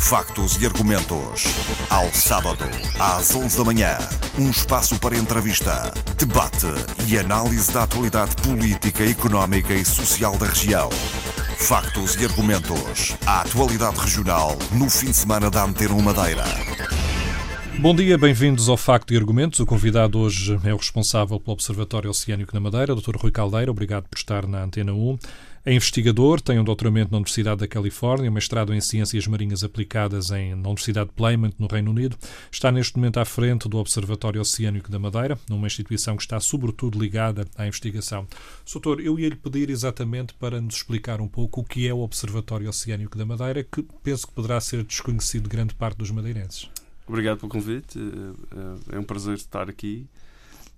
Factos e argumentos. Ao sábado, às 11 da manhã. Um espaço para entrevista, debate e análise da atualidade política, económica e social da região. Factos e argumentos. A atualidade regional no fim de semana da Antena Madeira. Bom dia, bem-vindos ao Facto e Argumentos. O convidado hoje é o responsável pelo Observatório Oceânico na Madeira, Dr. Rui Caldeira. Obrigado por estar na Antena 1. É investigador, tem um doutoramento na Universidade da Califórnia, mestrado em Ciências Marinhas Aplicadas em, na Universidade de Plymouth, no Reino Unido. Está neste momento à frente do Observatório Oceânico da Madeira, numa instituição que está sobretudo ligada à investigação. Doutor, eu ia-lhe pedir exatamente para nos explicar um pouco o que é o Observatório Oceânico da Madeira, que penso que poderá ser desconhecido de grande parte dos madeirenses. Obrigado pelo convite. É um prazer estar aqui.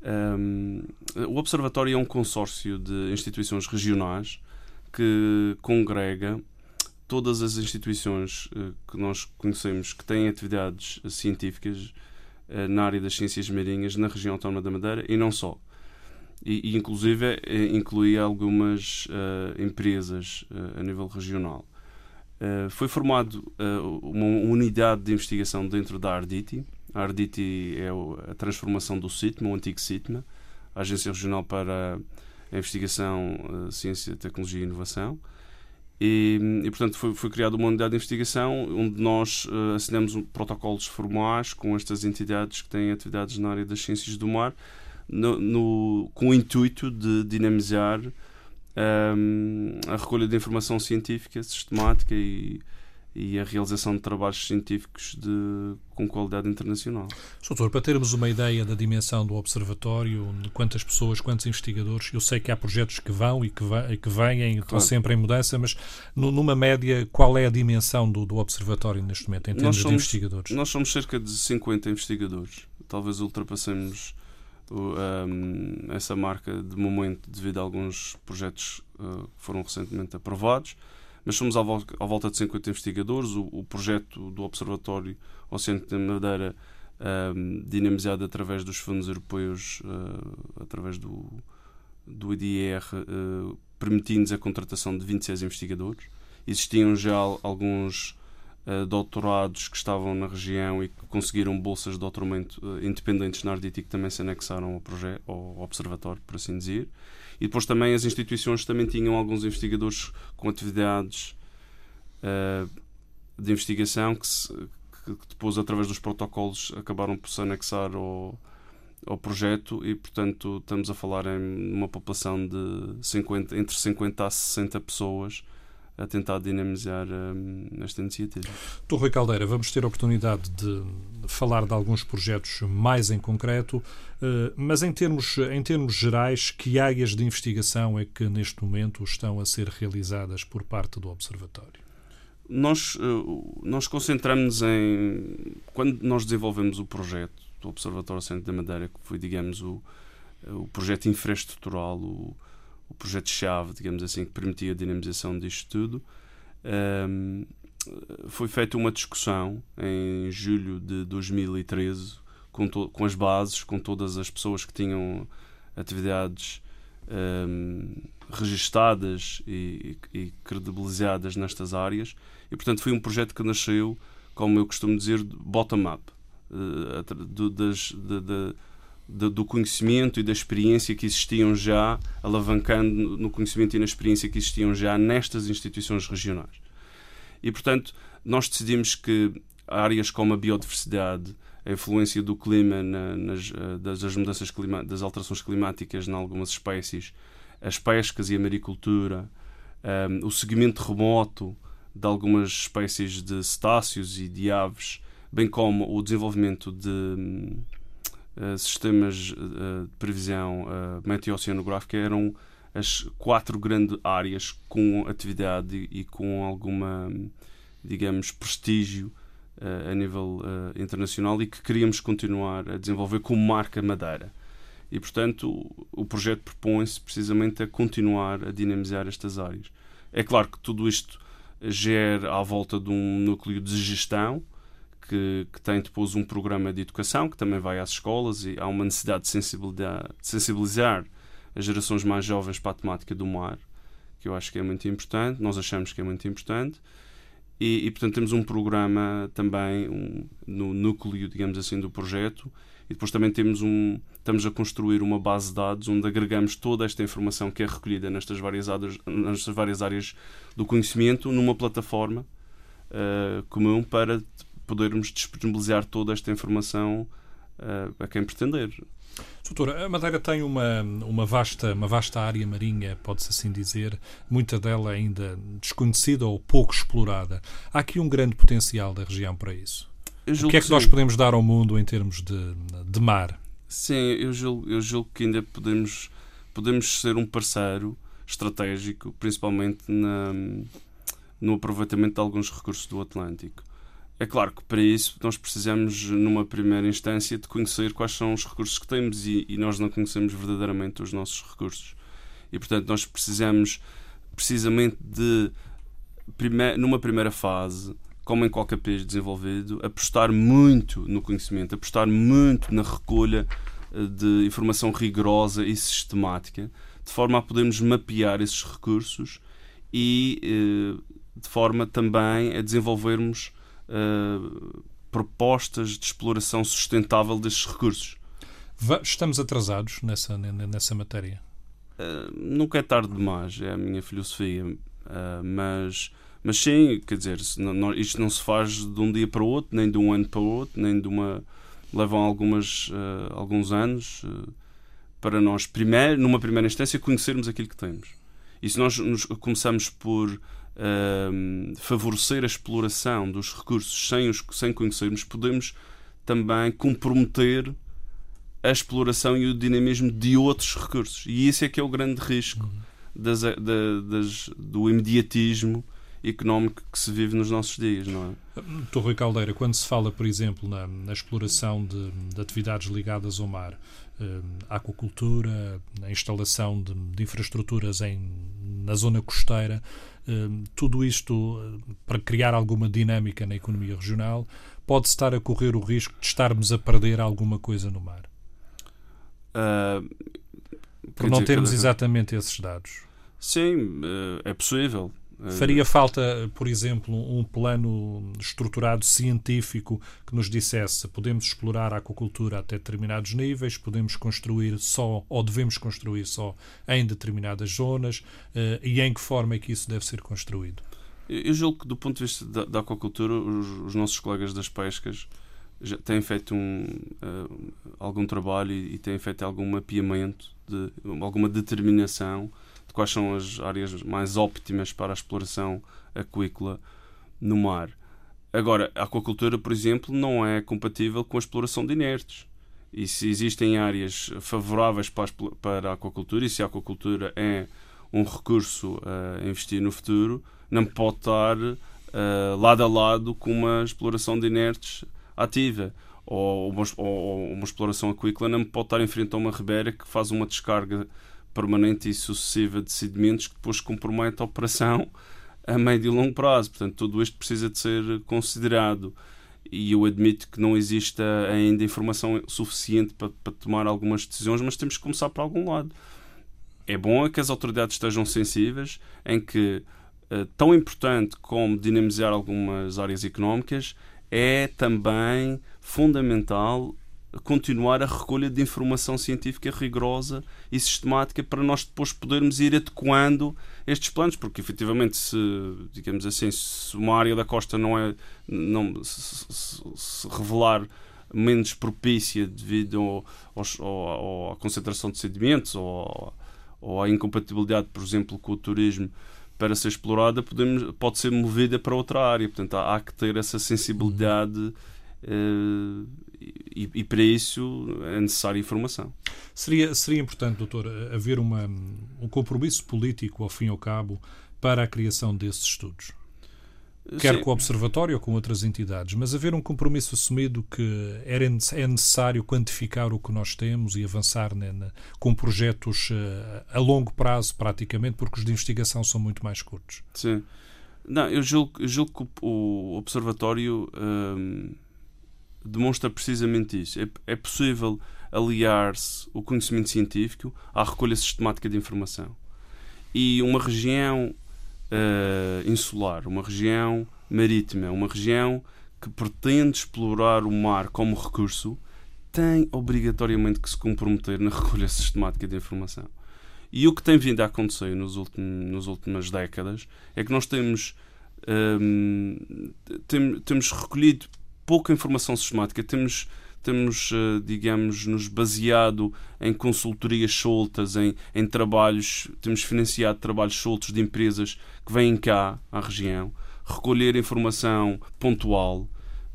Um, o Observatório é um consórcio de instituições regionais que congrega todas as instituições uh, que nós conhecemos que têm atividades científicas uh, na área das ciências marinhas na região autónoma da Madeira e não só. E, inclusive, eh, inclui algumas uh, empresas a nível regional. Eh, foi formado uh, uma unidade de investigação dentro da Arditi. A Arditi é a transformação do CITMA, o antigo CITMA, a Agência Regional para a Investigação, uh, Ciência, Tecnologia e Inovação. E, e portanto, foi, foi, criada uma unidade de investigação onde nós assinamos protocolos formais com estas entidades que têm atividades na área das ciências do mar, no, no, com o intuito de dinamizar um, a recolha de informação científica sistemática e, e a realização de trabalhos científicos de, com qualidade internacional. Doutor, para termos uma ideia da dimensão do observatório, de quantas pessoas, quantos investigadores, eu sei que há projetos que vão e que, e que vêm, estão claro. sempre em mudança, mas numa média, qual é a dimensão do, do observatório neste momento, em termos somos, de investigadores? Nós somos cerca de 50 investigadores. Talvez ultrapassemos um, essa marca de momento devido a alguns projetos uh, que foram recentemente aprovados. Mas somos à volta, de 50 investigadores. O, o, projeto do Observatório Oceânico da Madeira, um, dinamizado através dos fundos europeus, uh, através do, do IDR, uh, permitindo-nos a contratação de 26 investigadores. Existiam já alguns uh, doutorados que estavam na região e que conseguiram bolsas de doutoramento uh, independentes na Arditi que também se anexaram ao, projeto, ao observatório, por assim dizer. E depois também as instituições também tinham alguns investigadores com atividades uh, de investigação que, se, que, depois, através dos protocolos, acabaram por se anexar ao, ao projeto e, portanto, estamos a falar em uma população de 50, entre 50 a 60 pessoas a tentar dinamizar um, esta iniciativa. Tu, Rui Caldeira, vamos ter a oportunidade de falar de alguns projetos mais em concreto, uh, mas em termos, em termos gerais, que áreas de investigação é que neste momento estão a ser realizadas por parte do Observatório? Nós, uh, nós concentramos em. Quando nós desenvolvemos o projeto do Observatório Centro da Madeira, que foi, digamos, o, o projeto infraestrutural, o, o projeto-chave, digamos assim, que permitia a dinamização disto tudo. Um, foi feita uma discussão em julho de 2013 com, com as bases, com todas as pessoas que tinham atividades um, registadas e, e, credibilizadas nestas áreas. E, portanto, foi um projeto que nasceu, como eu costumo dizer, bottom-up, uh, das, do conhecimento e da experiência que existiam já, alavancando no conhecimento e na experiência que existiam já nestas instituições regionais. E, portanto, nós decidimos que áreas como a biodiversidade, a influência do clima na, nas, eh, das, mudanças clima, das alterações climáticas em algumas espécies, as pescas e a maricultura, um, ehm, o seguimento remoto de algumas espécies de cetáceos e de aves, bem como o desenvolvimento de eh, sistemas uh, de previsão uh, meteoceanográfica eram as quatro grandes áreas com atividade e, com alguma, digamos, prestígio a nível internacional e que queríamos continuar a desenvolver como marca Madeira. E, portanto, o projeto propõe-se precisamente a continuar a dinamizar estas áreas. É claro que tudo isto gera à volta de um núcleo de gestão, que, que, tem depois um programa de educação que também vai às escolas e há uma necessidade de, sensibilizar, de sensibilizar as gerações mais jovens para a temática do mar, que eu acho que é muito importante, nós achamos que é muito importante. E, e, portanto, temos um programa também um, no núcleo, digamos assim, do projeto. E depois também temos um, estamos a construir uma base de dados onde agregamos toda esta informação que é recolhida nestas várias áreas, nestas várias áreas do conhecimento numa plataforma uh, comum para podermos disponibilizar toda esta informação uh, a quem pretender. Doutora, a Madeira tem uma, uma, vasta, uma vasta área marinha, pode-se assim dizer, muita dela ainda desconhecida ou pouco explorada. Há aqui um grande potencial da região para isso. O que é que, que nós podemos dar ao mundo em termos de, de mar? Sim, eu julgo, eu julgo que ainda podemos, podemos ser um parceiro estratégico, principalmente na, no aproveitamento de alguns recursos do Atlântico. É claro que para isso nós precisamos, numa primeira instância, de conhecer quais são os recursos que temos e, e nós não conhecemos verdadeiramente os nossos recursos. E, portanto, nós precisamos precisamente de, numa primeira fase, como em qualquer país desenvolvido, apostar muito no conhecimento, apostar muito na recolha eh, de informação rigorosa e sistemática, de forma a podermos mapear esses recursos e eh, de forma também a desenvolvermos uh, propostas de exploração sustentável destes recursos. Estamos atrasados nessa, nessa matéria? Uh, nunca é tarde demais, é a minha filosofia. Uh, mas, mas sim, quer dizer, não, isto não se faz de um dia para o outro, nem de um ano para o outro, nem de uma. levam algumas, uh, alguns anos para nós, primeiro, numa primeira instância, conhecermos aquilo que temos. E se nós começamos por uh, favorecer a exploração dos recursos sem, os, sem conhecermos, podemos também comprometer a exploração e o dinamismo de outros recursos. E isso é que é o grande risco das, das, do imediatismo económico que se vive nos nossos dias, não é? Torre Caldeira, quando se fala, por exemplo, na, na exploração de, de, atividades ligadas ao mar, eh, aquacultura, na instalação de, de infraestruturas em, na zona costeira, Hum, tudo isto eh, para criar alguma dinâmica na economia regional, pode estar a correr o risco de estarmos a perder alguma coisa no mar? Uh, Por não termos exatamente esses dados. Sim, eh, é possível. Faria falta, por exemplo, um plano estruturado científico que nos dissesse podemos explorar a aquacultura até determinados níveis, podemos construir só ou devemos construir só em determinadas zonas eh, e em que forma é que isso deve ser construído? Eu julgo que, do ponto de vista da, da aquacultura, os, os, nossos colegas das pescas já têm feito um, uh, algum trabalho e, e têm feito algum mapeamento, de, alguma determinação de quais são as áreas mais óptimas para a exploração aquícola no mar. Agora, a aquacultura, por exemplo, não é compatível com a exploração de inertes. E se existem áreas favoráveis para a, aquacultura, e se a aquacultura é um recurso a investir no futuro, não pode estar uh, lado a lado com uma exploração de inertes ativa. Ou uma, ou uma exploração aquícola não pode estar em frente a uma ribeira que faz uma descarga permanente e sucessiva de sedimentos que depois compromete a operação a médio e longo prazo. Portanto, tudo isto precisa de ser considerado. E eu admito que não exista ainda informação suficiente para, para tomar algumas decisões, mas temos que começar por algum lado. É bom é que as autoridades estejam sensíveis em que, eh, tão importante como dinamizar algumas áreas económicas, é também fundamental continuar a recolha de informação científica rigorosa e sistemática para nós depois podermos ir adequando estes planos, porque efetivamente se, digamos assim, se uma área da costa não é não se, se, se revelar menos propícia devido ao, ao, ao, à concentração de sedimentos ou, ou à incompatibilidade, por exemplo, com o turismo para ser explorada, podemos, pode ser movida para outra área. Portanto, há, há que ter essa sensibilidade Uh, e, e, para isso é necessária informação. Seria, seria importante, doutor, haver uma, um compromisso político, ao fim e ao cabo, para a criação desses estudos? Quer Sim. com o Observatório ou com outras entidades, mas haver um compromisso assumido que era, é necessário quantificar o que nós temos e avançar né, com projetos uh, a longo prazo, praticamente, porque os de investigação são muito mais curtos. Sim. Não, eu julgo, julgo que o Observatório. Hum, demonstra precisamente isso. É, é possível aliar-se o conhecimento científico à recolha sistemática de informação. E uma região uh, insular, uma região marítima, uma região que pretende explorar o mar como recurso, tem obrigatoriamente que se comprometer na recolha sistemática de informação. E o que tem vindo a acontecer nos últimos, nas últimas décadas é que nós temos, um, tem, temos recolhido pouca informação sistemática, temos, temos uh, digamos, nos baseado em consultorias soltas, em, em trabalhos, temos financiado trabalhos soltos de empresas que vêm cá à região, recolher informação pontual,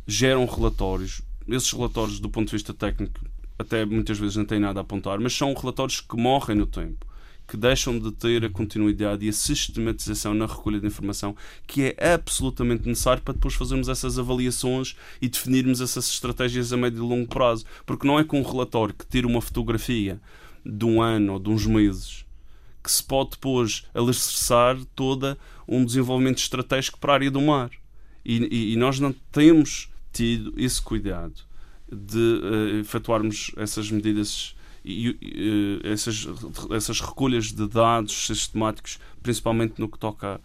geram relatórios. Esses relatórios, do ponto de vista técnico, até muitas vezes não têm nada a apontar, mas são relatórios que morrem no tempo que deixam de ter a continuidade e a sistematização na recolha de informação que é absolutamente necessário para depois fazermos essas avaliações e definirmos essas estratégias a médio e longo prazo. Porque não é com um relatório que tira uma fotografia de um ano ou de uns meses que se pode depois alicerçar toda um desenvolvimento estratégico para a área do mar. E, e, e nós não temos tido esse cuidado de uh, efetuarmos essas medidas e, e essas, essas recolhas de dados sistemáticos, principalmente no que toca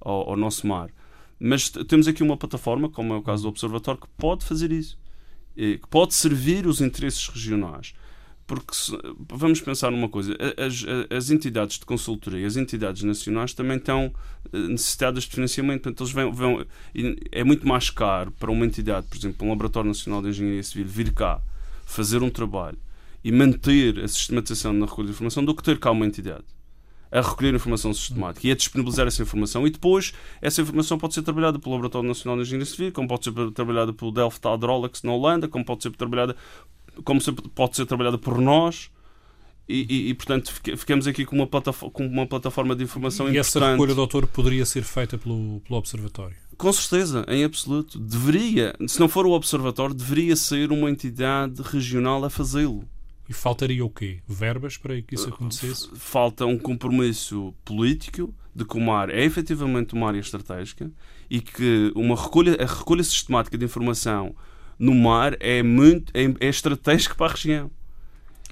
ao, ao nosso mar. Mas temos aqui uma plataforma, como é o caso do Observatório, que pode fazer isso, que pode servir os interesses regionais. Porque se, vamos pensar numa coisa: as, as, entidades de consultoria, as entidades nacionais também estão eh, necessitadas de financiamento. Portanto, eles vão, vão, é muito mais caro para uma entidade, por exemplo, um Laboratório Nacional de Engenharia Civil, vir cá fazer um trabalho e manter a sistematização na recolha de informação do que ter cá uma entidade a recolher informação sistemática e a disponibilizar essa informação e depois essa informação pode ser trabalhada pelo Laboratório Nacional de Engenharia Civil, como pode ser trabalhada pelo Delft Hydraulics na Holanda, como pode ser trabalhada como pode ser trabalhada por nós e, e, e, portanto ficamos aqui com uma, plataforma, com uma plataforma de informação e importante. E essa recolha, doutor, poderia ser feita pelo, pelo Observatório? Com certeza, em absoluto. Deveria, se não for o Observatório, deveria ser uma entidade regional a fazê-lo. E faltaria o quê? Verbas para que isso acontecesse? Falta um compromisso político de que o mar é efetivamente uma área estratégica e que uma recolha, a recolha sistemática de informação no mar é muito é, é estratégico para a região.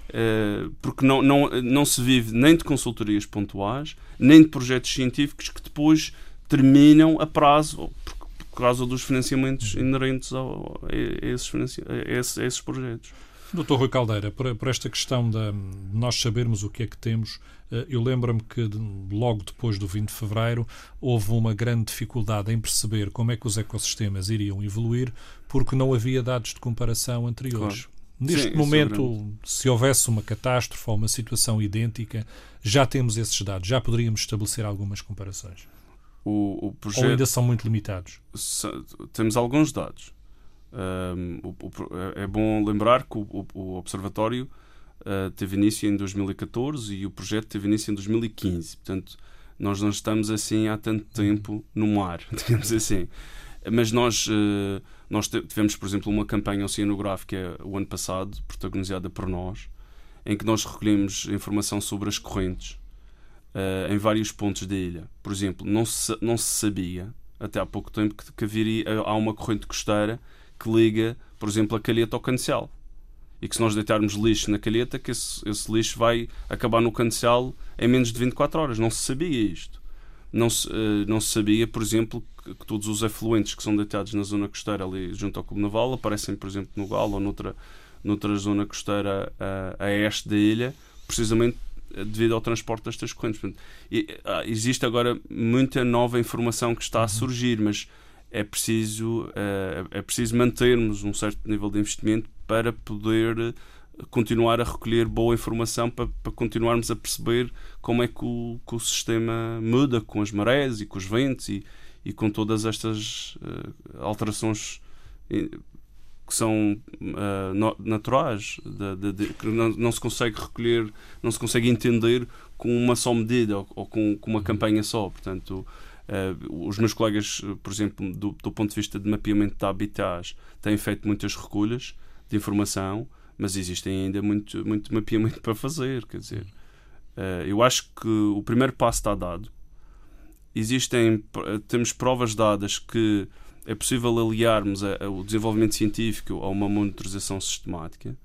Uh, porque não, não, não se vive nem de consultorias pontuais, nem de projetos científicos que depois terminam a prazo por, por causa dos financiamentos inerentes ao, a, esses, a, esses, a esses projetos. Doutor Rui Caldeira, por, por, esta questão de nós sabermos o que é que temos, eh, eu lembro-me que logo depois do 20 de fevereiro houve uma grande dificuldade em perceber como é que os ecossistemas iriam evoluir, porque não havia dados de comparação anteriores. Claro. Neste Sim, é momento, é se houvesse uma catástrofe ou uma situação idêntica, já temos esses dados, já poderíamos estabelecer algumas comparações. O, o projeto... Ou ainda são muito limitados? Temos alguns dados. Um, o, o, é bom lembrar que o, o Observatório uh, teve início em 2014 e o projeto teve início em 2015. Portanto, nós não estamos assim há tanto tempo no mar, digamos assim. Mas nós, uh, nós tivemos, por exemplo, uma campanha oceanográfica o ano passado, protagonizada por nós, em que nós recolhemos informação sobre as correntes uh, em vários pontos da ilha. Por exemplo, não se, não se sabia, até há pouco tempo, que, que haveria, há uma corrente costeira que liga, por exemplo, a calheta ao cancel. E que se nós deitarmos lixo na calheta, que esse, esse lixo vai acabar no cancel em menos de 24 horas. Não se sabia isto. Não se, uh, não se sabia, por exemplo, que, que, todos os efluentes que são deitados na zona costeira ali junto ao Clube Naval aparecem, por exemplo, no Galo ou noutra, noutra zona costeira uh, a este da ilha, precisamente eh, devido ao transporte destas correntes. Portanto, e, uh, existe agora muita nova informação que está a uhum. surgir, mas é preciso, é, é preciso mantermos um certo nível de investimento para poder continuar a recolher boa informação para, para continuarmos a perceber como é que o, que o, sistema muda com as marés e com os ventos e, e com todas estas uh, alterações que são uh, naturais, de, de, de, que não, não, se consegue recolher, não se consegue entender com uma só medida ou, ou com, com, uma campanha só. Portanto, Uh, os meus colegas, por exemplo, do, do, ponto de vista de mapeamento de habitats, têm feito muitas recolhas de informação, mas existem ainda muito, muito mapeamento para fazer. Quer dizer, uh, eu acho que o primeiro passo está dado. Existem, temos provas dadas que é possível aliarmos a, a, o desenvolvimento científico a uma monitorização sistemática.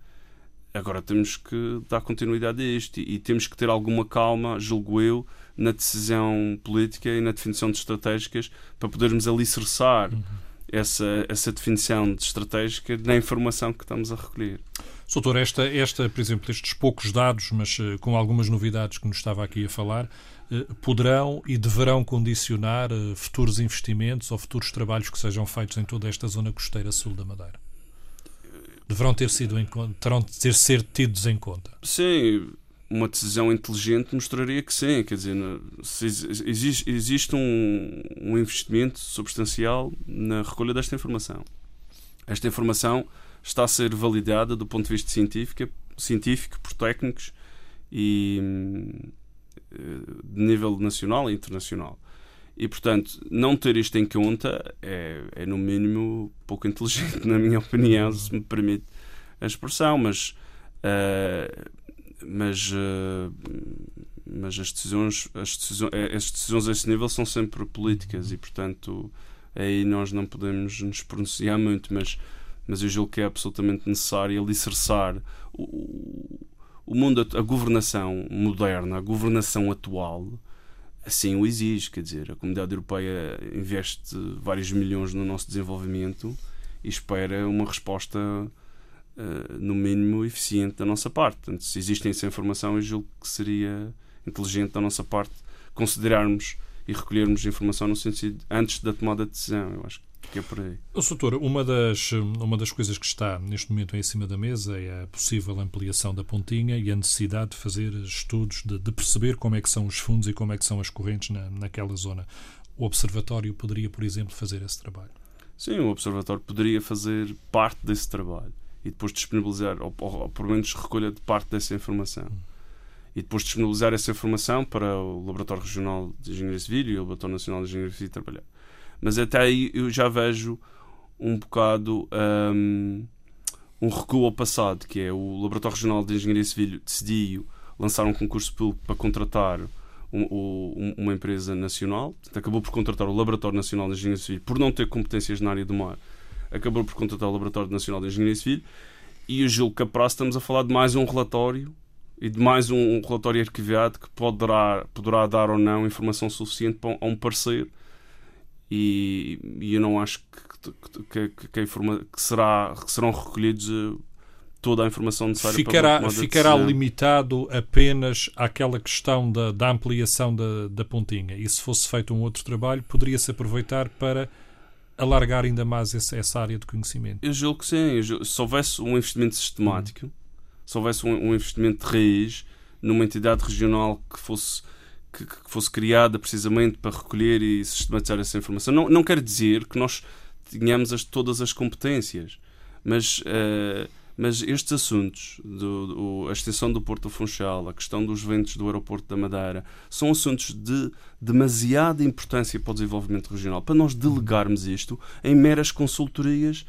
Agora temos que dar continuidade a isto e, e temos que ter alguma calma, julgo eu, na decisão política e na definição de estratégicas para podermos alicerçar uhum. essa, essa definição de estratégica na informação que estamos a recolher. Soutor, esta, esta, por exemplo, estes poucos dados, mas uh, com algumas novidades que nos estava aqui a falar, uh, poderão e deverão condicionar uh, futuros investimentos ou futuros trabalhos que sejam feitos em toda esta zona costeira sul da Madeira? Deverão ter sido em, terão de ter ser tidos em conta? Sim, uma decisão inteligente mostraria que sim. Quer dizer, existe, existe um, um investimento substancial na recolha desta informação. Esta informação está a ser validada do ponto de vista científico, científico por técnicos e eh, de nível nacional e internacional. E, portanto, não ter isto em conta é, é no mínimo pouco inteligente, na minha opinião, se me permite a expressão, mas, uh, mas, uh, mas as decisões, as decisões, as decisões a esse nível são sempre políticas e, portanto, aí nós não podemos nos pronunciar muito, mas mas eu julgo que é absolutamente necessário alicerçar o, o mundo, a governação moderna, a governação atual, assim o exige. Quer dizer, a comunidade europeia investe vários milhões no nosso desenvolvimento e espera uma resposta, uh, no mínimo, eficiente da nossa parte. Portanto, se existem essa informação, eu julgo que seria inteligente da nossa parte considerarmos e recolhermos informação no sentido antes da tomada de decisão. Eu acho que é por aí. O Soutor, uma das, uma das coisas que está neste momento em cima da mesa é a possível ampliação da pontinha e a necessidade de fazer estudos, de, de perceber como é que são os fundos e como é que são as correntes na, naquela zona. O Observatório poderia, por exemplo, fazer esse trabalho? Sim, o Observatório poderia fazer parte desse trabalho e depois disponibilizar, ou, ou, ou pelo menos recolha de parte dessa informação. E depois disponibilizar essa informação para o Laboratório Regional de Engenharia Civil e o Laboratório Nacional de Engenharia Civil trabalhar. Mas até aí eu já vejo um bocado um, um recuo ao passado, que é o Laboratório Regional de Engenharia Civil decidiu lançar um concurso público para contratar um, um, uma empresa nacional, acabou por contratar o Laboratório Nacional de Engenharia Civil por não ter competências na área do mar, acabou por contratar o Laboratório Nacional de Engenharia Civil. E que a prazo estamos a falar de mais um relatório e de mais um relatório arquiviado que poderá, poderá dar ou não informação suficiente para um parecer. E, e eu não acho que, que, que, que, informa, que, será, que serão recolhidos eh, toda a informação necessária ficará, para Ficará limitado apenas àquela questão da, da ampliação da, da pontinha. E se fosse feito um outro trabalho poderia-se aproveitar para alargar ainda mais essa, essa área de conhecimento? Eu julgo que sim. Julgo, se houvesse um investimento sistemático, se houvesse um, um investimento de raiz numa entidade regional que fosse que, que, fosse criada precisamente para recolher e sistematizar essa informação. Não, não quer dizer que nós tenhamos as, todas as competências, mas, uh, mas estes assuntos, do, do, a extensão do Porto Funchal, a questão dos ventos do aeroporto da Madeira, são assuntos de demasiada importância para o desenvolvimento regional, para nós delegarmos isto em meras consultorias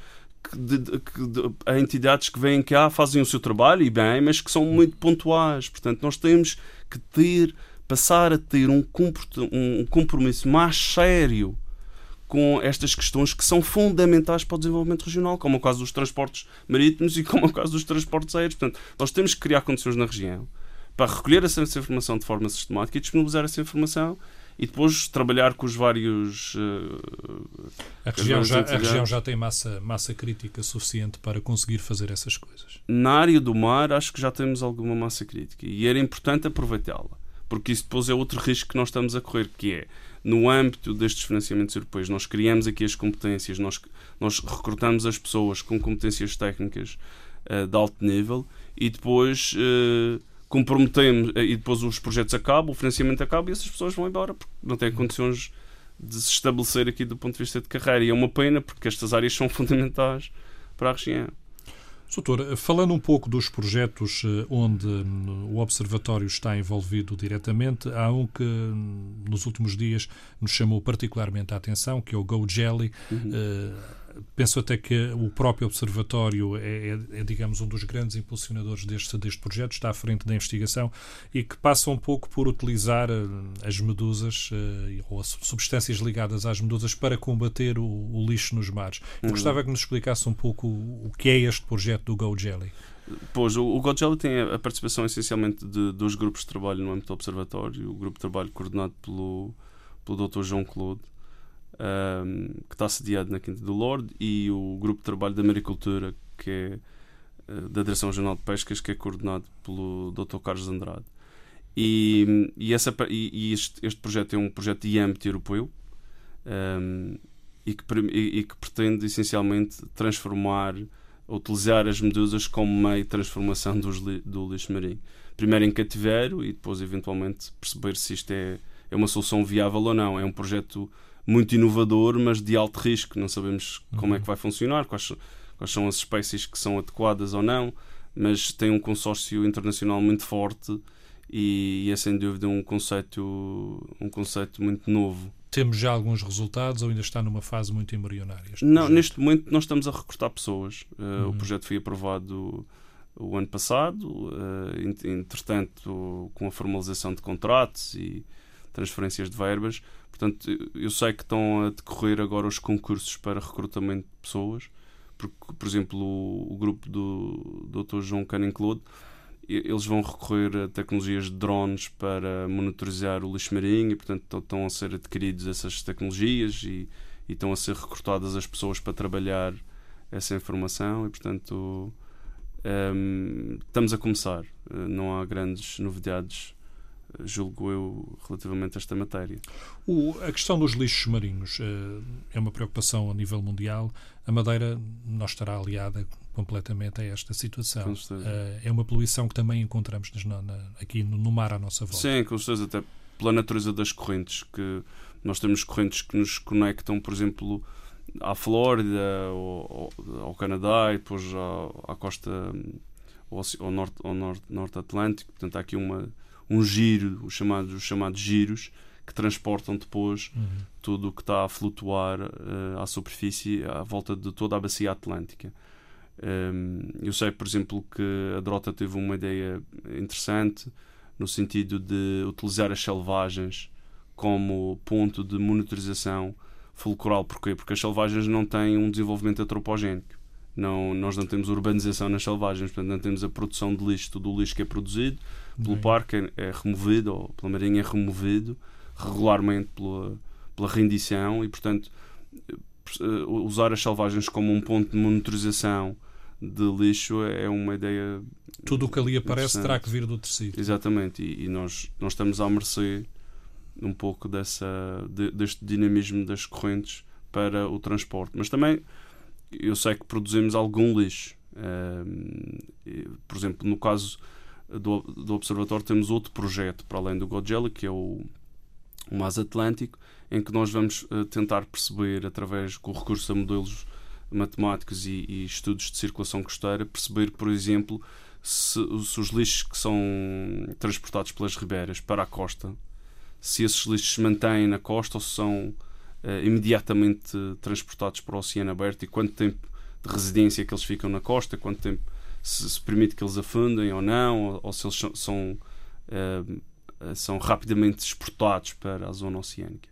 de, de, de, a entidades que vêm cá, fazem o seu trabalho e bem, mas que são muito pontuais. Portanto, nós temos que ter passar a ter um compromisso mais sério com estas questões que são fundamentais para o desenvolvimento regional, como é o caso dos transportes marítimos e como é o caso dos transportes aéreos. Portanto, nós temos que criar condições na região para recolher essa informação de forma sistemática e disponibilizar essa informação e depois trabalhar com os vários. Uh, a, região já, a região já tem massa, massa crítica suficiente para conseguir fazer essas coisas. Na área do mar, acho que já temos alguma massa crítica e era importante aproveitá-la porque isso depois é outro risco que nós estamos a correr, que é no âmbito destes financiamentos europeus, nós criamos aqui as competências, nós, nós recrutamos as pessoas com competências técnicas uh, de alto nível e depois uh, comprometemos, uh, e depois os projetos acabam, o financiamento acaba e essas pessoas vão embora porque não têm condições de se estabelecer aqui do ponto de vista de carreira. E é uma pena porque estas áreas são fundamentais para a região. Doutor, falando um pouco dos projetos eh, onde hum, o Observatório está envolvido diretamente, há um que hum, nos últimos dias nos chamou particularmente a atenção, que é o Go Jelly. Uhum. Uh, penso até que o próprio Observatório é, é, é, digamos, um dos grandes impulsionadores deste, deste projeto, está à frente da investigação e que passa um pouco por utilizar eh, as medusas uh, ou as substâncias ligadas às medusas para combater o, o lixo nos mares. Eu uhum. gostava que nos explicasse um pouco o, que é este projeto do Go Jelly. Pois, o, o Godzilla tem a, participação essencialmente de dois grupos de trabalho no âmbito do Observatório. O grupo de trabalho coordenado pelo, pelo Dr. João Claude, um, que está sediado na Quinta do Lorde, e o grupo de trabalho da Maricultura, que é uh, da Direção Regional de Pescas, que é coordenado pelo Dr. Carlos Andrade. E, e, essa, e este, este, projeto é um projeto de âmbito europeu um, e, que, e, que pretende essencialmente transformar utilizar as medusas como meio de transformação dos, do lixo marinho. Primeiro em cativeiro e depois, eventualmente, perceber se isto é, é uma solução viável ou não. É um projeto muito inovador, mas de alto risco. Não sabemos como é que vai funcionar, quais, quais são as espécies que são adequadas ou não, mas tem um consórcio internacional muito forte e, é sem dúvida um conceito, um conceito muito novo. Temos já alguns resultados ou ainda está numa fase muito embrionária? Não, projeto? neste momento nós estamos a recrutar pessoas. Uh, uhum. O projeto foi aprovado o ano passado, uh, entretanto, com a formalização de contratos e transferências de verbas. Portanto, eu sei que estão a decorrer agora os concursos para recrutamento de pessoas, porque, por exemplo, o, o grupo do Dr. João Canning Claude eles vão recorrer a tecnologias de drones para monitorizar o lixo marinho e, portanto, estão a ser adquiridos essas tecnologias e, e estão a ser recrutadas as pessoas para trabalhar essa informação e, portanto, um, estamos a começar. Eh, não há grandes novidades julgo eu, relativamente a esta matéria. O, a questão dos lixos marinhos uh, é uma preocupação a nível mundial. A Madeira não estará aliada completamente a esta situação. Uh, é uma poluição que também encontramos na, na, aqui no, no, mar à nossa volta. Sim, com certeza, até pela natureza das correntes, que nós temos correntes que nos conectam, por exemplo, à Flórida, ao, ao Canadá e depois à, à costa, ao, ao, norte, ao norte, norte Atlântico. Portanto, há aqui uma um giro, os chamados, os chamados giros, que transportam depois uhum. tudo o que está a flutuar uh, à superfície à volta de toda a bacia atlântica. Um, ehm, eu sei, por exemplo, que a Drota teve uma ideia interessante no sentido de utilizar as selvagens como ponto de monitorização fulcral. Porquê? Porque as selvagens não têm um desenvolvimento antropogénico. Não, nós não temos urbanização nas selvagens, portanto, não temos a produção de lixo, todo o lixo que é produzido pelo Bem. parque é, é, removido, ou pela marinha é removido regularmente pela, pela rendição e, portanto, eh, usar as selvagens como um ponto de monitorização de lixo é uma ideia. Tudo o que ali aparece terá que vir do tecido. Exatamente, e, e, nós, nós estamos à mercê um pouco dessa, de, deste dinamismo das correntes para o transporte. Mas também eu sei que produzimos algum lixo. por exemplo, no caso do, do Observatório temos outro projeto para além do Godzilla, que é o, o MAS Atlântico, em que nós vamos uh, tentar perceber, através com o recurso a modelos matemáticos e, e, estudos de circulação costeira, perceber, por exemplo, se, se, os lixos que são transportados pelas ribeiras para a costa, se esses lixos se mantêm na costa ou se são uh, imediatamente transportados para o oceano aberto e quanto tempo de residência que eles ficam na costa, quanto tempo se, se permite que eles afundem ou não, ou, ou se eles são, são, uh, são, rapidamente exportados para a zona oceânica.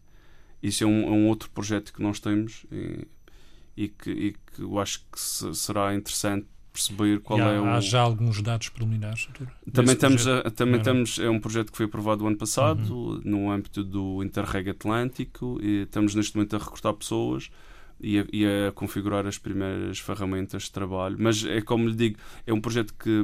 Isso é um, é um outro projeto que nós temos e, e, que, e que eu acho que se, será interessante perceber qual há, é o. Há já alguns dados preliminares? Também estamos, a, também estamos. É um projeto que foi aprovado o ano passado, uhum. no âmbito do Interreg Atlântico, e estamos neste momento a recrutar pessoas e a, e a, configurar as primeiras ferramentas de trabalho. Mas é como lhe digo, é um projeto que,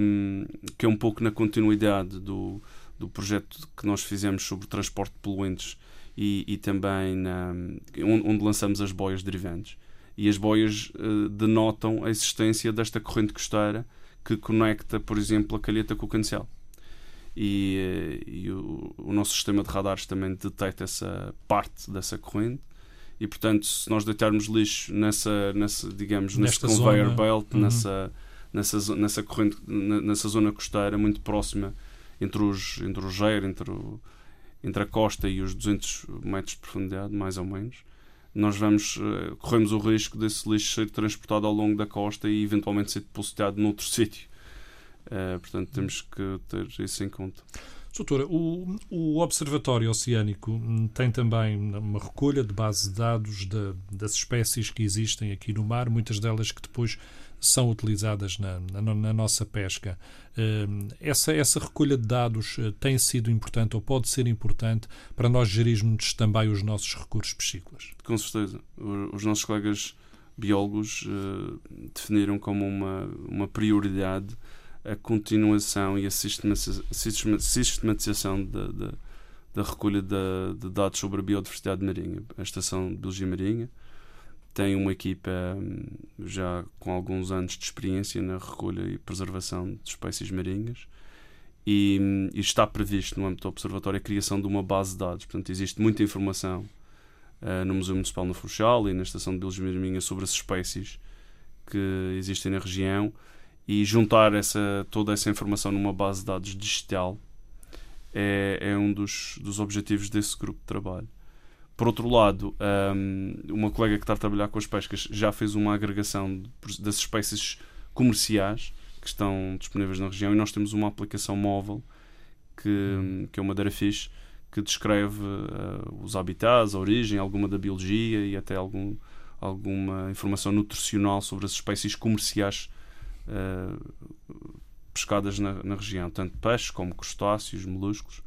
que é um pouco na continuidade do, do projeto que nós fizemos sobre transporte de poluentes e, e também na, onde, onde, lançamos as boias derivantes. E as boias uh, denotam a existência desta corrente costeira que conecta, por exemplo, a calheta com o cancel. E, uh, e o, o, nosso sistema de radares também detecta essa parte dessa corrente e portanto se nós deitarmos lixo nessa, nessa digamos nesse conveyor zona. belt uhum. nessa nessa nessa corrente nessa zona costeira muito próxima entre os entre o Geir entre o, entre a costa e os 200 metros de profundidade mais ou menos nós vamos uh, corremos o risco desse lixo ser transportado ao longo da costa e eventualmente ser depositado noutro sítio. Uh, portanto temos que ter isso em conta. Doutora, o, o, Observatório Oceânico tem também uma recolha de base de dados de, das espécies que existem aqui no mar, muitas delas que depois são utilizadas na, na, na nossa pesca. Eh, essa, essa recolha de dados eh, tem sido importante ou pode ser importante para nós gerirmos também os nossos recursos piscícolas? Com certeza. Os nossos colegas biólogos uh, definiram como uma, uma prioridade a continuação e a sistematização da, da, da recolha de, de, dados sobre a biodiversidade marinha. A Estação de Biologia Marinha tem uma equipa hum, já com alguns anos de experiência na recolha e preservação de espécies marinhas e, hum, e está previsto no âmbito do Observatório a criação de uma base de dados. Portanto, existe muita informação uh, no Museu Municipal no Funchal e na Estação de Biologia Marinha sobre as espécies que existem na região e juntar essa, toda essa informação numa base de dados digital é, é um dos, dos objetivos desse grupo de trabalho. Por outro lado, um, uma colega que está a trabalhar com as pescas já fez uma agregação das espécies comerciais que estão disponíveis na região e nós temos uma aplicação móvel que, que é uma Darafish que descreve uh, os habitats, a origem, alguma da biologia e até algum, alguma informação nutricional sobre as espécies comerciais uh, pescadas na, na, região, tanto peixes como crustáceos, moluscos.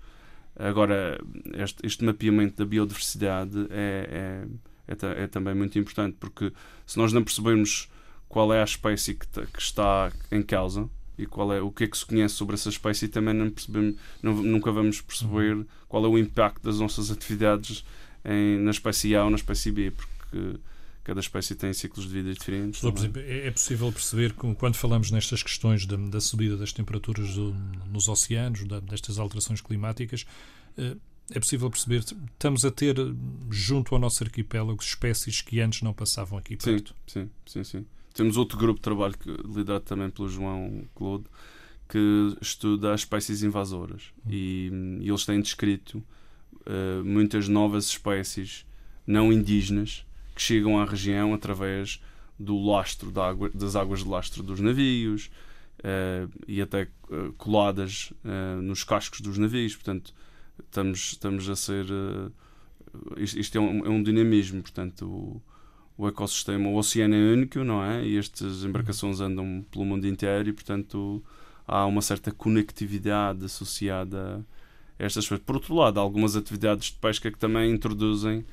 Agora, este, este mapeamento da biodiversidade é, é, é, é, também muito importante, porque se nós não percebermos qual é a espécie que, que, está em causa e qual é o que é que se conhece sobre essa espécie, também não percebemos, não, nunca vamos perceber uhum. qual é o impacto das nossas atividades em, na espécie A ou na espécie B, porque cada espécie tem ciclos de vida diferentes. É? é possível perceber que quando falamos nestas questões da, da subida das temperaturas do, nos oceanos, da, destas alterações climáticas, eh, é possível perceber estamos a ter junto ao nosso arquipélago espécies que antes não passavam aqui perto. Sim, sim, sim. sim. Temos outro grupo de trabalho que, liderado também pelo João Claude que estuda as espécies invasoras hum. e, e, eles têm descrito uh, muitas novas espécies não indígenas que chegam à região através do lastro da água, das águas de lastro dos navios uh, e até uh, coladas uh, nos cascos dos navios. Portanto, estamos, estamos a ser. isto, isto é, um, é, um, dinamismo. Portanto, o, o ecossistema, o oceano é único, não é? E estas embarcações andam pelo mundo inteiro e, portanto, há uma certa conectividade associada a estas coisas. Por outro lado, há algumas atividades de pesca que também introduzem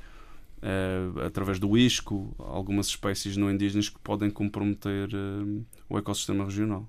uh, através do isco, algumas espécies não indígenas que podem comprometer uh, o ecossistema regional.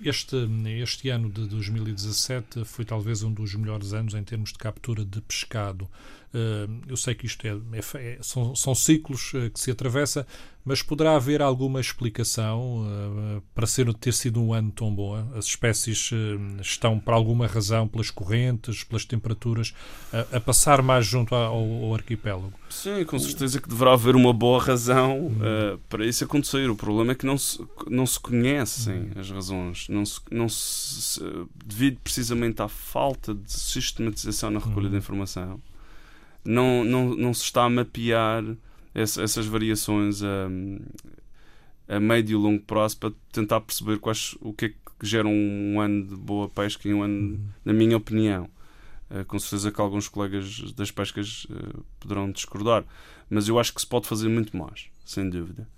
Este, este ano de 2017 foi talvez um dos melhores anos em termos de captura de pescado. Eh, eu sei que isto é, é, é são, são, ciclos que se atravessa, mas poderá haver alguma explicação uh, para ser, ter sido um ano tão bom? As espécies uh, estão, por alguma razão, pelas correntes, pelas temperaturas, a, a passar mais junto ao, ao, arquipélago? Sim, com certeza que deverá haver uma boa razão uh, para isso acontecer. O problema é que não se, não se conhecem as razões, não se, não se, devido precisamente à falta de sistematização na recolha de informação não, não, não se está a mapear essas variações a, a médio e longo prazo para tentar perceber quais, o que é que gera um, ano de boa pesca e um ano, uhum. na minha opinião. Uh, com certeza que alguns colegas das pescas uh, poderão discordar, mas eu acho que se pode fazer muito mais, sem dúvida.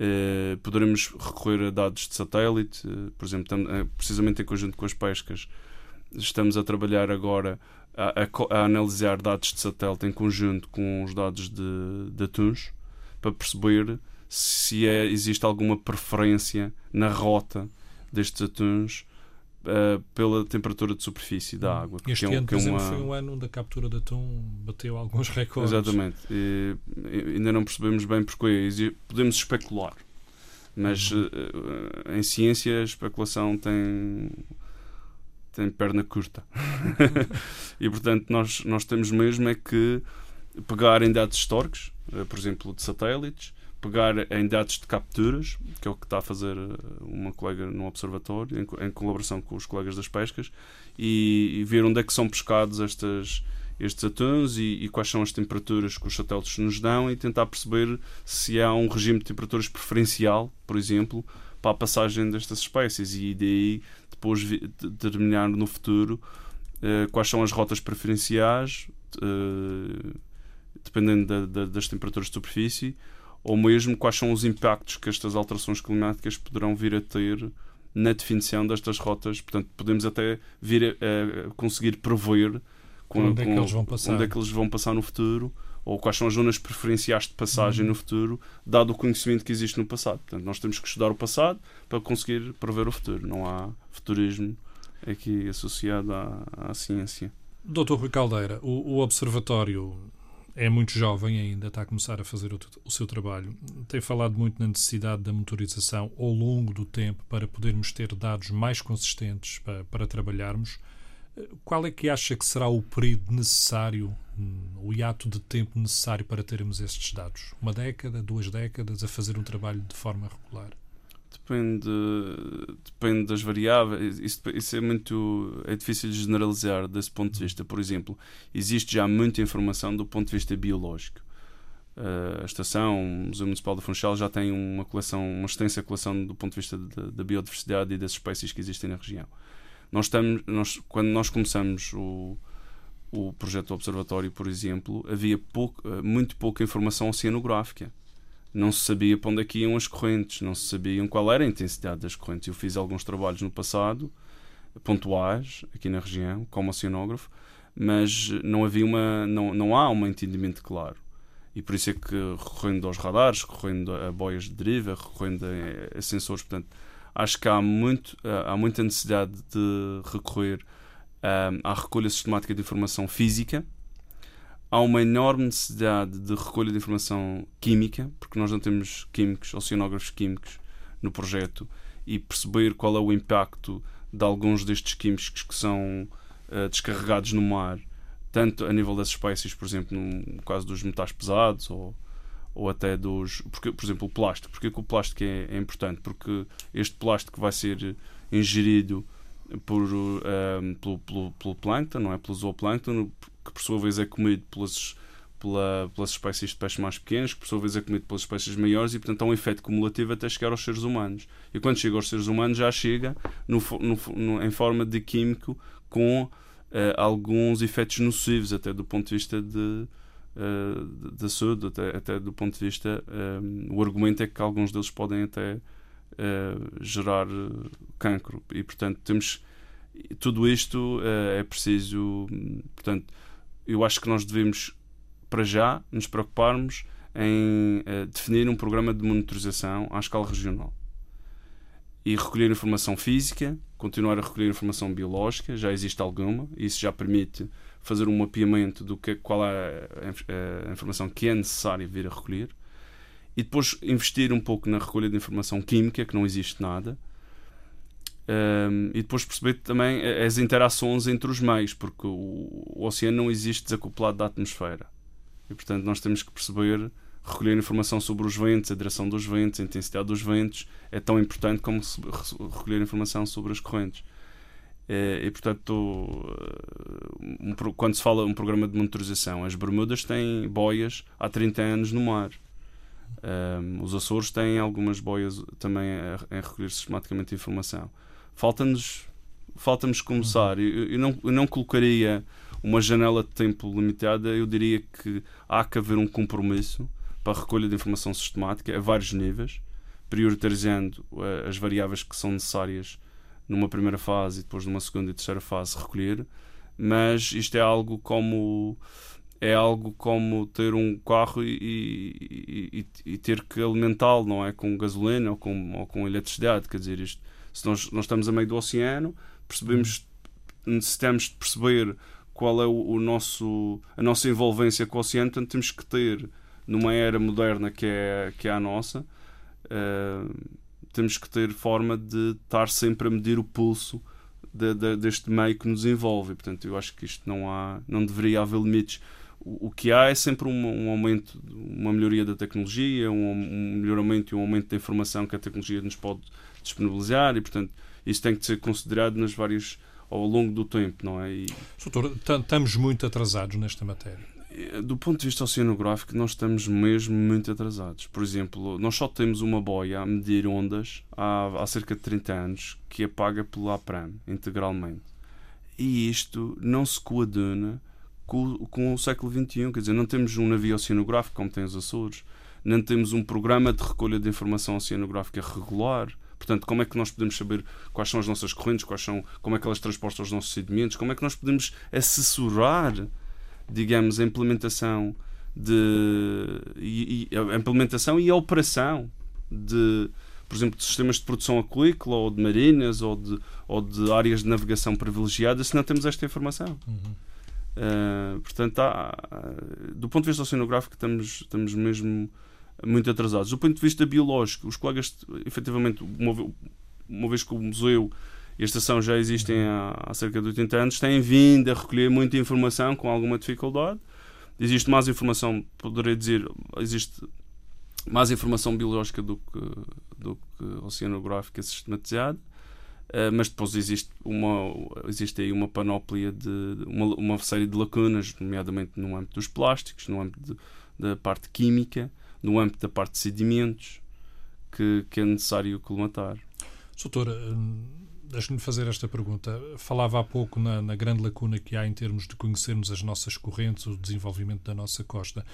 Uh, poderemos recorrer a dados de satélite, por exemplo, tam, precisamente em conjunto com as pescas, estamos a trabalhar agora a, a, a, analisar dados de satélite em conjunto com os dados de, de atuns para perceber se é, existe alguma preferência na rota destes atuns uh, pela temperatura de superfície da hum. água. Este é um, ano, por é exemplo, uma... foi um ano onde a captura de atum bateu alguns recordes. Exatamente. E, ainda não percebemos bem porque podemos especular. Mas uh, em ciência a especulação tem tem perna curta. e portanto, nós, nós temos mesmo é que pegar em dados históricos, eh, por exemplo, de satélites, pegar em dados de capturas, que é o que está a fazer eh, uma colega no observatório, em, em colaboração com os colegas das pescas, e, e, ver onde é que são pescados estas, estes atuns e, e, quais são as temperaturas que os satélites nos dão e tentar perceber se há um regime de temperaturas preferencial, por exemplo, para a passagem destas espécies e daí depois determinar no futuro uh, quais são as rotas preferenciais, uh, dependendo da, da, das temperaturas de superfície, ou mesmo quais são os impactos que estas alterações climáticas poderão vir a ter na definição destas rotas. Portanto, podemos até vir a, a conseguir prever com, onde, é que eles vão passar. onde é que eles vão passar no futuro ou quais são as zonas preferenciais de passagem uhum. no futuro, dado o conhecimento que existe no passado. Portanto, nós temos que estudar o passado para conseguir prever o futuro. Não há futurismo aqui associado à, à ciência. Doutor Rui Caldeira, o, o, Observatório é muito jovem ainda, está a começar a fazer o, o, seu trabalho. Tem falado muito na necessidade da motorização ao longo do tempo para podermos ter dados mais consistentes para, para trabalharmos. Qual é que acha que será o período necessário, hum, o hiato de tempo necessário para termos estes dados? Uma década, duas décadas a fazer um trabalho de forma regular? Depende, depende das variáveis. Isso, isso é muito é difícil de generalizar desse ponto de vista. Por exemplo, existe já muita informação do ponto de vista biológico. Uh, a estação, o Museu Municipal da Funchal já tem uma coleção, uma extensa coleção do ponto de vista da biodiversidade e das espécies que existem na região. Nós estamos, nós, quando nós começamos o, o projeto do Observatório, por exemplo, havia pouco, eh, muito pouca informação oceanográfica. Não se sabia para onde é que iam as correntes, não se sabia qual era a intensidade das correntes. Eu fiz alguns trabalhos no passado, pontuais, aqui na região, como oceanógrafo, mas não havia uma, não, não há um entendimento claro. E por isso é que, recorrendo aos radares, recorrendo a boias de deriva, recorrendo a, a sensores, portanto, acho que há, muito, há muita necessidade de recorrer um, eh, à recolha sistemática de informação física. Há uma enorme necessidade de recolha de informação química, porque nós não temos químicos, oceanógrafos químicos no projeto, e perceber qual é o impacto de alguns destes químicos que são uh, descarregados no mar, tanto a nível das espécies, por exemplo, no caso dos metais pesados ou ou até dos. Porque, por exemplo, o plástico. Porquê que o plástico é, é importante? Porque este plástico vai ser ingerido por, um, ehm, pelo, pelo, pelo plâncton, não é? Pelo zooplâncton, que por sua vez é comido pelas, pela, pelas espécies de peixe mais pequenas, que por sua vez é comido pelas espécies maiores e, portanto, há um efeito cumulativo até chegar aos seres humanos. E quando chega aos seres humanos, já chega no, no, no, em forma de químico com uh, alguns efeitos nocivos, até do ponto de vista de uh, da saúde, até, até, do ponto de vista. Eh, o argumento é que alguns deles podem até uh, gerar cancro e, portanto, temos. Tudo isto é preciso. Portanto, eu acho que nós devemos, para já, nos preocuparmos em definir um programa de monitorização à escala regional e recolher informação física, continuar a recolher informação biológica, já existe alguma, isso já permite fazer um mapeamento do que qual é a, a informação que é necessária vir a recolher e depois investir um pouco na recolha de informação química, que não existe nada. Um, e depois perceber também as interações entre os meios, porque o, o, oceano não existe desacoplado da atmosfera. E portanto nós temos que perceber, recolher informação sobre os ventos, a direção dos ventos, a intensidade dos ventos, é tão importante como recolher informação sobre as correntes. Eh, e, portanto, eh, quando se fala um programa de monitorização, as Bermudas têm boias há 30 anos no mar. Um, os Açores têm algumas boias também a, a recolher sistematicamente informação. Falta-nos falta começar. Uhum. Eu, eu, não, eu não colocaria uma janela de tempo limitada, eu diria que há que haver um compromisso para a recolha de informação sistemática a vários níveis, priorizando uh, as variáveis que são necessárias numa primeira fase e depois numa segunda e terceira fase recolher, mas isto é algo como é algo como ter um carro e, e, e, ter que alimentá-lo, não é? Com gasolina ou com, ou com eletricidade. Quer dizer, isto, se nós, nós estamos a meio do oceano, percebemos, necessitamos de perceber qual é o, o, nosso, a nossa envolvência com o oceano, portanto temos que ter, numa era moderna que é, que é a nossa, uh, temos que ter forma de estar sempre a medir o pulso de, de, deste meio que nos envolve. Portanto, eu acho que isto não há, não deveria haver limites. O, o que há é sempre um, um, aumento, uma melhoria da tecnologia, um, um melhoramento e um aumento da informação que a tecnologia nos pode disponibilizar e, portanto, isso tem que ser considerado nas várias ao longo do tempo, não é? E... Doutor, estamos muito atrasados nesta matéria do ponto de vista oceanográfico, nós estamos mesmo muito atrasados. Por exemplo, nós só temos uma boia a medir ondas há, há cerca de 30 anos que é paga pela APRAM integralmente. e isto não se coaduna com, com o século XXI. Quer dizer, não temos um navio oceanográfico como tem os Açores, não temos um programa de recolha de informação oceanográfica regular. Portanto, como é que nós podemos saber quais são as nossas correntes, quais são, como é que elas transportam os nossos sedimentos, como é que nós podemos assessorar, digamos, a implementação de e, e, a implementação e a operação de, por exemplo, de sistemas de produção aquícola ou de marinas ou de, ou de áreas de navegação privilegiada se não temos esta informação. Uhum. Uh, portanto, há, do ponto de vista oceanográfico, estamos, estamos mesmo muito atrasados. Do ponto de vista biológico, os colegas, efetivamente, uma, uma vez que o museu e a estação já existem há, há, cerca de 80 anos, têm vindo a recolher muita informação com alguma dificuldade. Existe mais informação, poderei dizer, existe mais informação biológica do que, do que oceanográfica sistematizada. Uh, mas depois existe uma existe aí uma panóplia de uma, uma série de lacunas, nomeadamente no âmbito dos plásticos, no âmbito de, da parte química, no âmbito da parte de sedimentos, que, que é necessário colmatar. Doutor, hum, deixe-me fazer esta pergunta. Falava há pouco na, na, grande lacuna que há em termos de conhecermos as nossas correntes, o desenvolvimento da nossa costa.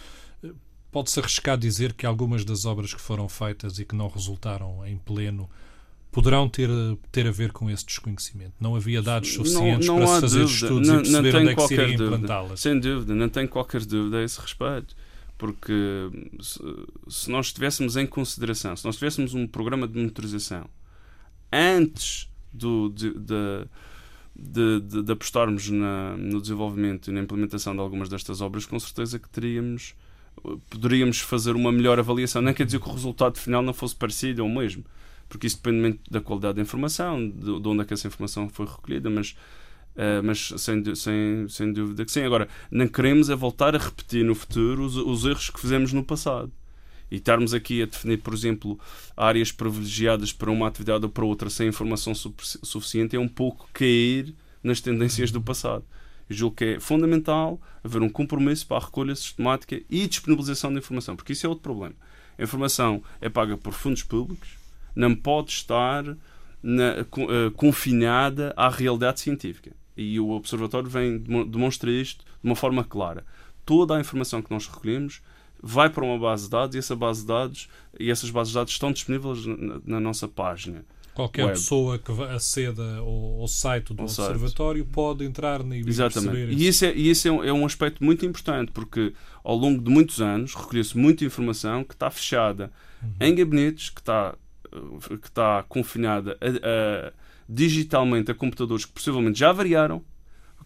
Pode-se arriscar dizer que algumas das obras que foram feitas e que não resultaram em pleno poderão ter, ter a ver com esse desconhecimento. Não havia dados suficientes não, não para se fazer dúvida. estudos não, e perceber não onde é que se iria implantá-las. Sem dúvida, não tenho qualquer dúvida a esse respeito. Porque se, se nós tivéssemos em consideração, se nós tivéssemos um programa de monitorização antes do, de, de de, de, de, apostarmos na, no desenvolvimento e na implementação de algumas destas obras, com certeza que teríamos poderíamos fazer uma melhor avaliação. Não quer dizer que o resultado final não fosse parecido ou mesmo, porque isso depende muito da qualidade da informação, de, de onde é que essa informação foi recolhida, mas, uh, mas sem, sem, sem dúvida que sim. Agora, não queremos é voltar a repetir no futuro os, os erros que fizemos no passado. E estarmos aqui a definir, por exemplo, áreas privilegiadas para uma atividade ou para outra sem informação suficiente é um pouco cair nas tendências do passado. Eu julgo que é fundamental haver um compromisso para a recolha sistemática e disponibilização de informação, porque isso é outro problema. A informação é paga por fundos públicos, não pode estar na, uh, confinada à realidade científica. E o Observatório vem demonstra isto de uma forma clara. Toda a informação que nós recolhemos vai para uma base de dados e essa base de dados e essas bases de dados estão disponíveis na, na nossa página. Qualquer web. pessoa que aceda ao, ao site do ao Observatório site. pode entrar e Exatamente. E isso, é, e isso é, um, é um aspecto muito importante, porque ao longo de muitos anos recolheu-se muita informação que está fechada uhum. em gabinetes, que está que está confinada a, a, digitalmente a computadores que possivelmente já variaram,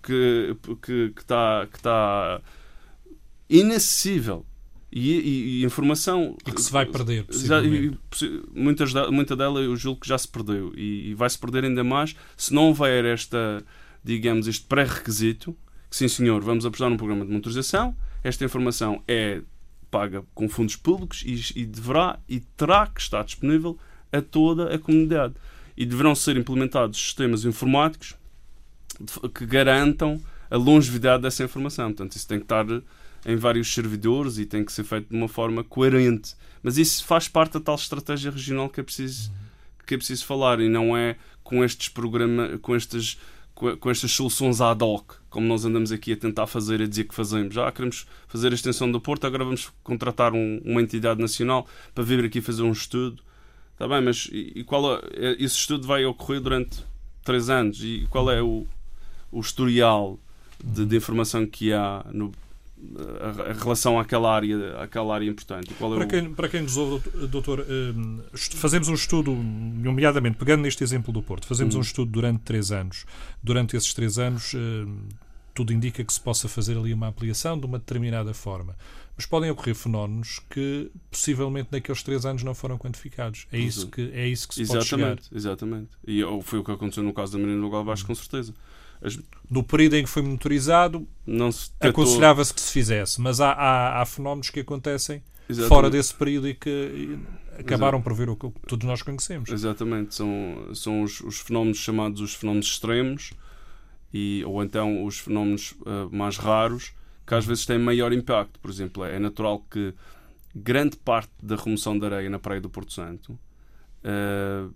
que, que, que, está, que está inacessível e, e, e, informação e que se vai perder já, e, muitas, muita dela eu julgo que já se perdeu e, vai se perder ainda mais se não houver esta digamos este pré-requisito que sim senhor vamos apostar num programa de monitorização esta informação é paga com fundos públicos e, e deverá e terá que estar disponível a toda a comunidade. E deverão ser implementados sistemas informáticos que garantam a longevidade dessa informação. Portanto, isso tem que estar em vários servidores e tem que ser feito de uma forma coerente. Mas isso faz parte da tal estratégia regional que é preciso, que é preciso falar e não é com estes programas, com estas com estas soluções ad hoc, como nós andamos aqui a tentar fazer, a dizer que fazemos. Já queremos fazer a extensão do Porto, agora vamos contratar um, uma entidade nacional para vir aqui fazer um estudo Está bem, mas e, qual é, é, esse estudo vai ocorrer durante três anos e qual é o, o historial de, de informação que há no, a, a relação àquela área, àquela área importante. para, é o... quem, para quem nos ouve, doutor, um, fazemos um estudo, nomeadamente, pegando neste exemplo do Porto, fazemos hum. um estudo durante três anos. Durante esses três anos, um, tudo indica que se possa fazer ali uma ampliação de uma determinada forma. Mas podem ocorrer fenómenos que possivelmente naqueles três anos não foram quantificados. É isso que, é isso que se exatamente, pode chegar. Exatamente. E foi o que aconteceu no caso da Marina do Galvaz, com certeza. No período em que foi monitorizado, aconselhava-se que se fizesse. Mas há, há, há fenómenos que acontecem exatamente. fora desse período e que acabaram por ver o que todos nós conhecemos. Exatamente. São, são os, os fenómenos chamados os fenómenos extremos e, ou então os fenómenos uh, mais raros que às vezes têm maior impacto. Por exemplo, é natural que grande parte da remoção de areia na praia do Porto Santo uh,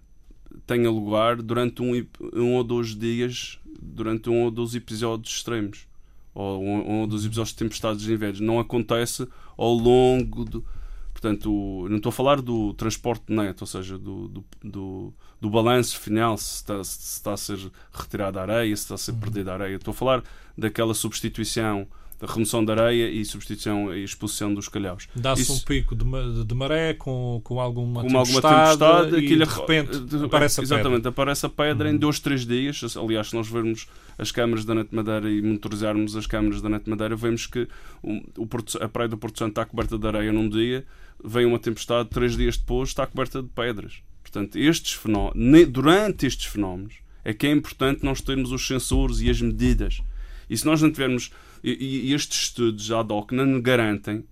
tenha lugar durante um, um ou dois dias, durante um ou dois episódios extremos, ou um, um ou dois episódios de tempestades de inverno. Não acontece ao longo do. Portanto, não estou a falar do transporte neto, ou seja, do, do, do, do balanço final, se está, se está, a ser retirada a areia, se está a ser perdida a areia. Estou a falar daquela substituição remoção da areia e substituição e expulsão dos calhaus. Dá-se um pico de, de, maré com, com alguma com tempestade, alguma tempestade e de repente de, aparece a exatamente, pedra. aparece a pedra uhum. em dois, três dias. Aliás, se nós vermos as câmaras da Net Madeira e monitorizarmos as câmaras da Net Madeira, vemos que o, o Porto, a praia do Porto Santo está coberta de areia num dia, vem uma tempestade, três dias depois está coberta de pedras. Portanto, estes fenómenos, durante estes fenómenos, é que é importante nós termos os sensores e as medidas. E se nós não tivermos e, e estes estudos ad hoc não garantem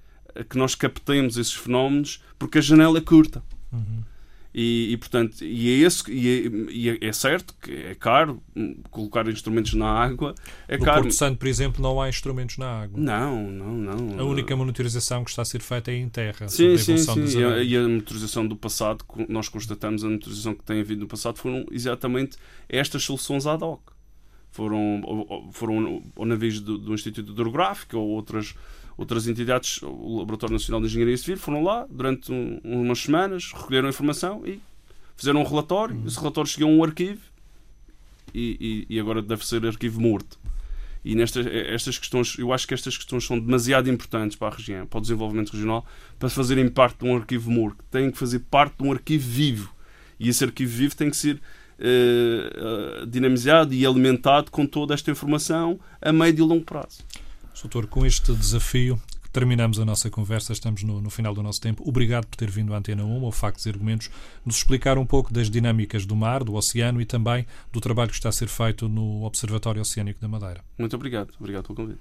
que nós captemos esses fenómenos porque a janela é curta. Uhum. E, e, portanto, e é, esse, e é, e é, é, certo que é caro colocar instrumentos na água. É no caro. Porto Santo, por exemplo, não há instrumentos na água. Não, não, não. A única monitorização que está a ser feita é em terra. Sim, sim, sim. E a, e a, monitorização do passado, nós constatamos, a monitorização que tem havido no passado foram exatamente estas soluções ad hoc foram, foram ou navios do, do Instituto Hidrográfico ou outras, outras entidades, o Laboratório Nacional de Engenharia Civil, foram lá durante um, umas semanas, recolheram informação e fizeram um relatório. Uhum. Esse relatório chegou a um arquivo e, e, e, agora deve ser arquivo morto. E nestas estas questões, eu acho que estas questões são demasiado importantes para a região, para o desenvolvimento regional, para fazerem parte de um arquivo morto. Têm que fazer parte de um arquivo vivo. E esse arquivo vivo tem que ser eh, dinamizado e alimentado com toda esta informação a médio e longo prazo. Doutor, com este desafio terminamos a nossa conversa, estamos no, no, final do nosso tempo. Obrigado por ter vindo à Antena 1, ao Factos e Argumentos, nos explicar um pouco das dinâmicas do mar, do oceano e também do trabalho que está a ser feito no Observatório Oceânico da Madeira. Muito obrigado. Obrigado pelo convite.